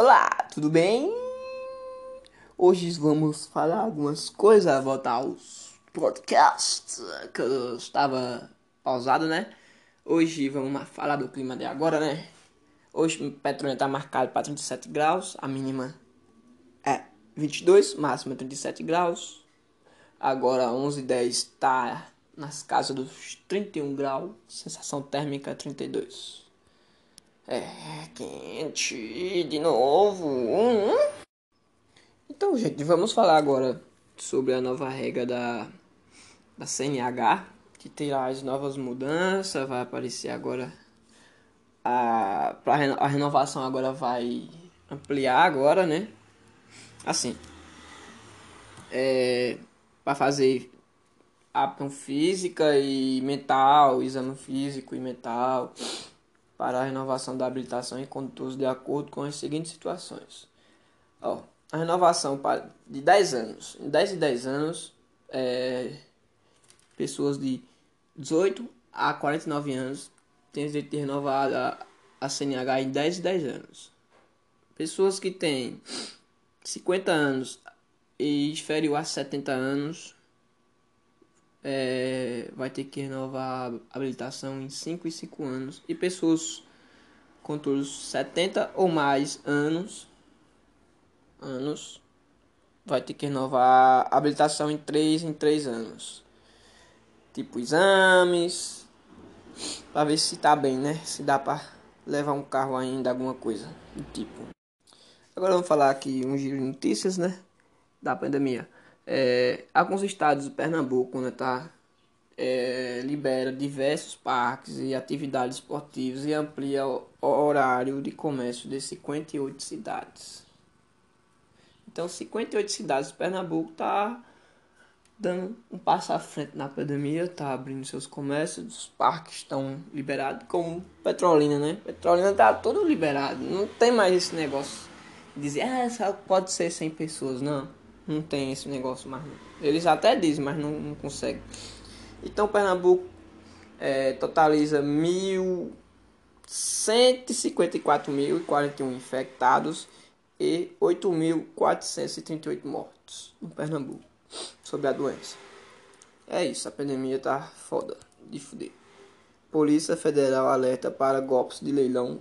Olá, tudo bem? Hoje vamos falar algumas coisas, voltar aos podcasts que eu estava pausado, né? Hoje vamos falar do clima de agora, né? Hoje o Petrônio está marcado para 37 graus, a mínima é 22, máxima 37 graus. Agora 11 10 está nas casas dos 31 graus, sensação térmica 32. É quente de novo. Hum? Então, gente, vamos falar agora sobre a nova regra da, da CNH, que terá as novas mudanças, vai aparecer agora a, a renovação agora vai ampliar agora, né? Assim, é, para fazer aptidão física e mental, exame físico e mental, para a renovação da habilitação em condutores de acordo com as seguintes situações. Ó, a renovação de 10 anos. Em 10 e 10 anos, é, pessoas de 18 a 49 anos têm direito de renovar a, a CNH em 10 e 10 anos. Pessoas que têm 50 anos e inferior a 70 anos é, vai ter que renovar a habilitação em 5 e 5 anos. E pessoas com todos 70 ou mais anos, anos vai ter que renovar a habilitação em 3 em 3 anos. Tipo exames, para ver se tá bem, né? Se dá para levar um carro ainda, alguma coisa do tipo. Agora vamos falar aqui um giro de notícias, né? Da pandemia. É, alguns estados do Pernambuco, né, tá? É, libera diversos parques e atividades esportivas e amplia o horário de comércio de 58 cidades. Então, 58 cidades do Pernambuco tá dando um passo à frente na pandemia, tá abrindo seus comércios, os parques estão liberados, como Petrolina, né? Petrolina tá tudo liberado, não tem mais esse negócio de dizer, ah, só pode ser 100 pessoas, não. Não tem esse negócio mais. Eles até dizem, mas não, não conseguem. Então Pernambuco é, totaliza 154.041 infectados e 8.438 mortos no Pernambuco sobre a doença. É isso, a pandemia tá foda de fuder. Polícia Federal alerta para golpes de leilão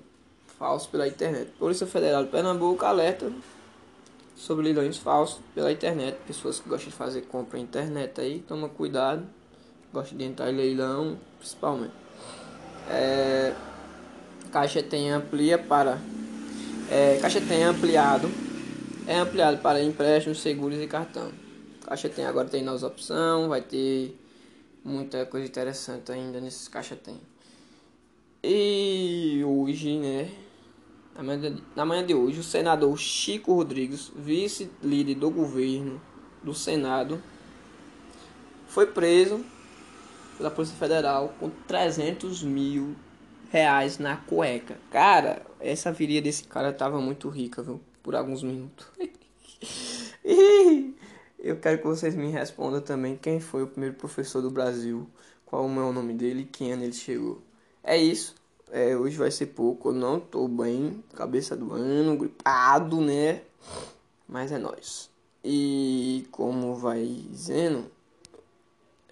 falso pela internet. Polícia Federal de Pernambuco alerta sobre leilões falsos pela internet. Pessoas que gostam de fazer compra na internet aí, toma cuidado. Gosta de entrar em leilão, principalmente. É, Caixa tem amplia para. É, Caixa tem ampliado. É ampliado para empréstimos, seguros e cartão. Caixa tem agora tem novas opção, vai ter muita coisa interessante ainda nesses caixa tem. E hoje, né? Na manhã de hoje, o senador Chico Rodrigues, vice-líder do governo do Senado, foi preso pela Polícia Federal com 300 mil reais na cueca. Cara, essa viria desse cara tava muito rica, viu? Por alguns minutos. eu quero que vocês me respondam também quem foi o primeiro professor do Brasil, qual é o nome dele e quem ano ele chegou. É isso. É, hoje vai ser pouco, eu não tô bem, cabeça do ano, gripado, né? Mas é nóis. E como vai dizendo,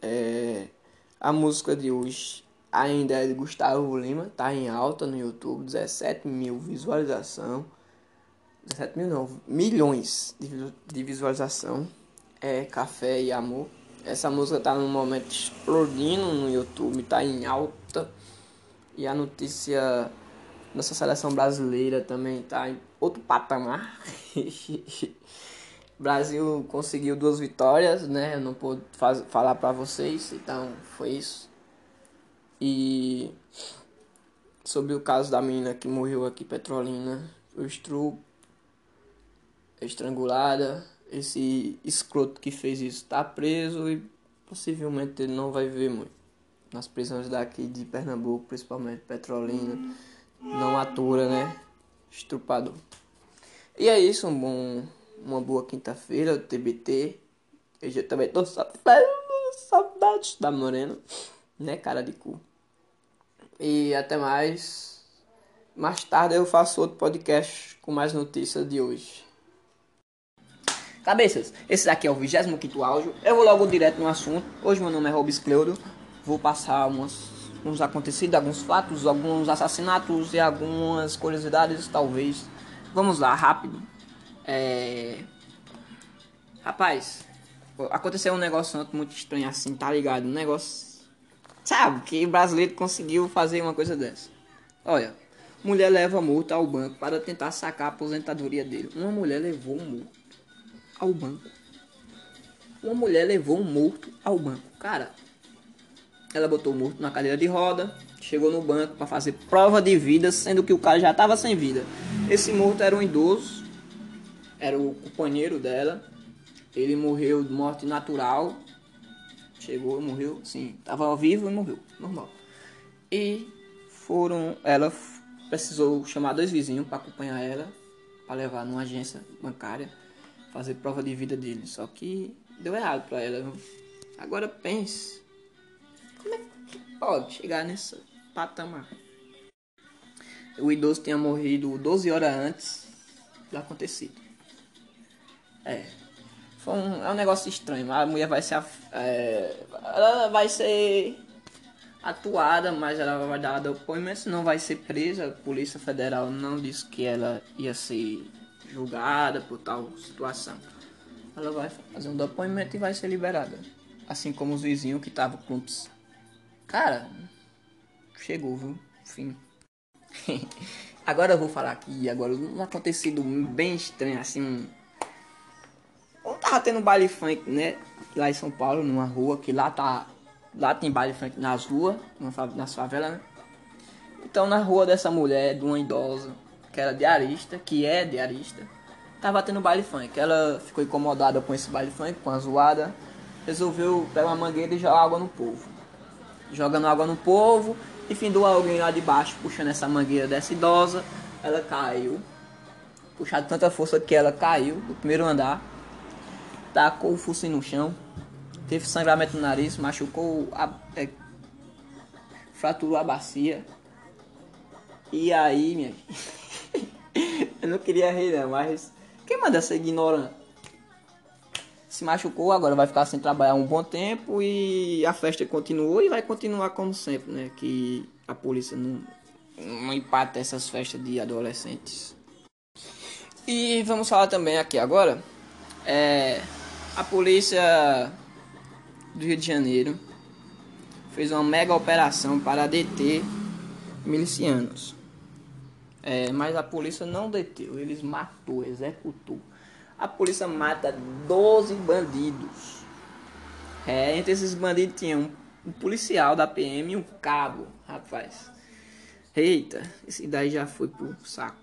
é, a música de hoje ainda é de Gustavo Lima, tá em alta no YouTube, 17 mil visualização. 17 mil não, milhões de, de visualização. É Café e Amor. Essa música tá num momento explodindo no YouTube, tá em alta. E a notícia nossa seleção brasileira também está em outro patamar. Brasil conseguiu duas vitórias, né? Eu não pude falar para vocês, então foi isso. E sobre o caso da menina que morreu aqui Petrolina, o estru estrangulada, esse escroto que fez isso está preso e possivelmente ele não vai viver muito nas prisões daqui de Pernambuco, principalmente Petrolina, não atura, né? Estrupador. E é isso, um bom, uma boa quinta-feira, TBT. Eu já também tô saudades da Morena, né? Cara de cu. E até mais. Mais tarde eu faço outro podcast com mais notícias de hoje. Cabeças, esse daqui é o 25 áudio. Eu vou logo direto no assunto. Hoje meu nome é Robes Cleudo. Vou passar umas, uns acontecidos, alguns fatos, alguns assassinatos e algumas curiosidades, talvez. Vamos lá, rápido. É... Rapaz, aconteceu um negócio muito estranho assim, tá ligado? Um negócio. Sabe, que brasileiro conseguiu fazer uma coisa dessa. Olha, mulher leva multa ao banco para tentar sacar a aposentadoria dele. Uma mulher levou um multa ao banco. Uma mulher levou um morto ao banco. Cara, ela botou o morto na cadeira de roda, chegou no banco para fazer prova de vida, sendo que o cara já estava sem vida. Esse morto era um idoso, era o companheiro dela. Ele morreu de morte natural. Chegou, morreu, sim, estava vivo e morreu, normal. E foram, ela precisou chamar dois vizinhos para acompanhar ela, para levar numa agência bancária fazer prova de vida dele. Só que deu errado pra ela. Agora pense. Como é que pode chegar nessa patamar? O idoso tinha morrido 12 horas antes do acontecido. É. Foi um, é um negócio estranho. A mulher vai ser. É, ela vai ser atuada, mas ela vai dar depoimento, não vai ser presa. A Polícia Federal não disse que ela ia ser julgada por tal situação. Ela vai fazer um depoimento e vai ser liberada. Assim como os vizinhos que estavam juntos. Cara, chegou, viu? Fim. agora eu vou falar aqui, agora um acontecido bem estranho, assim. Não tava tendo baile funk, né? Lá em São Paulo, numa rua, que lá tá. Lá tem baile funk nas ruas, nas favelas, né? Então na rua dessa mulher, de uma idosa, que era diarista, que é diarista, tava tendo baile funk. Ela ficou incomodada com esse baile funk, com a zoada, resolveu pegar uma mangueira e jogar água no povo. Jogando água no povo, e findou alguém lá de baixo puxando essa mangueira dessa idosa. Ela caiu, puxado tanta força que ela caiu do primeiro andar, tacou o focinho no chão, teve sangramento no nariz, machucou a. É, fraturou a bacia. E aí, minha Eu não queria rir, não, mas. Quem manda ser ignorante? Se machucou, agora vai ficar sem trabalhar um bom tempo e a festa continuou e vai continuar como sempre, né? Que a polícia não, não empata essas festas de adolescentes. E vamos falar também aqui agora. É, a polícia do Rio de Janeiro fez uma mega operação para deter milicianos. É, mas a polícia não deteu, eles matou, executou. A polícia mata 12 bandidos. É, entre esses bandidos tinha um, um policial da PM e um cabo, rapaz. Eita, esse daí já foi pro saco.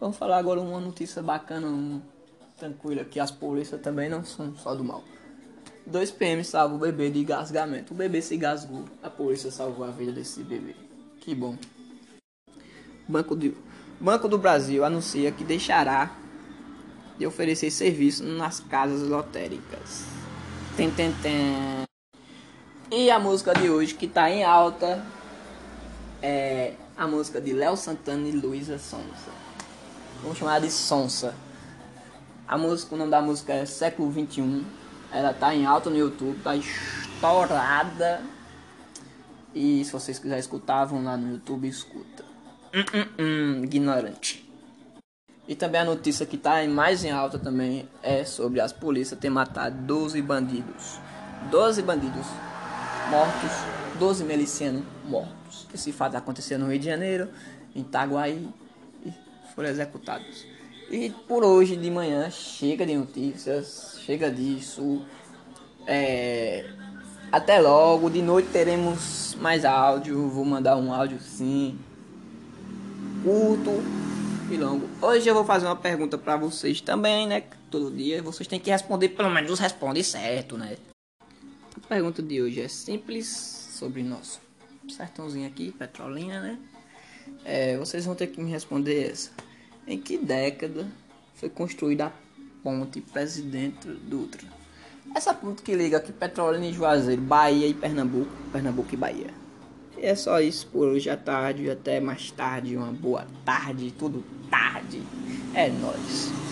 Vamos falar agora uma notícia bacana, um, tranquila, que as polícias também não são só do mal. Dois PM salvam o bebê de gasgamento. O bebê se gasgou, a polícia salvou a vida desse bebê. Que bom. Banco, de, Banco do Brasil anuncia que deixará de oferecer serviço nas casas lotéricas. Tem, tem, tem. E a música de hoje que está em alta é a música de Léo Santana e Luísa Sonsa. Vamos chamar de Sonsa. A música, o nome da música é Século 21. Ela tá em alta no YouTube, tá estourada. E se vocês quiserem escutar, vão lá no YouTube e escuta. Hum, hum, hum, ignorante. E também a notícia que está mais em alta também é sobre as polícias ter matado 12 bandidos. 12 bandidos mortos, 12 milicianos mortos. Esse fato aconteceu no Rio de Janeiro, em Itaguaí, e foram executados. E por hoje de manhã chega de notícias, chega disso. É, até logo, de noite teremos mais áudio. Vou mandar um áudio sim curto e longo. Hoje eu vou fazer uma pergunta para vocês também, né? Todo dia vocês têm que responder, pelo menos responde certo, né? A pergunta de hoje é simples sobre nosso sertãozinho aqui, Petrolina, né? É, vocês vão ter que me responder essa. Em que década foi construída a ponte Presidente Dutra? Essa ponte que liga aqui Petrolina e Juazeiro, Bahia e Pernambuco, Pernambuco e Bahia. É só isso por hoje à tarde. Até mais tarde. Uma boa tarde. Tudo tarde. É nóis.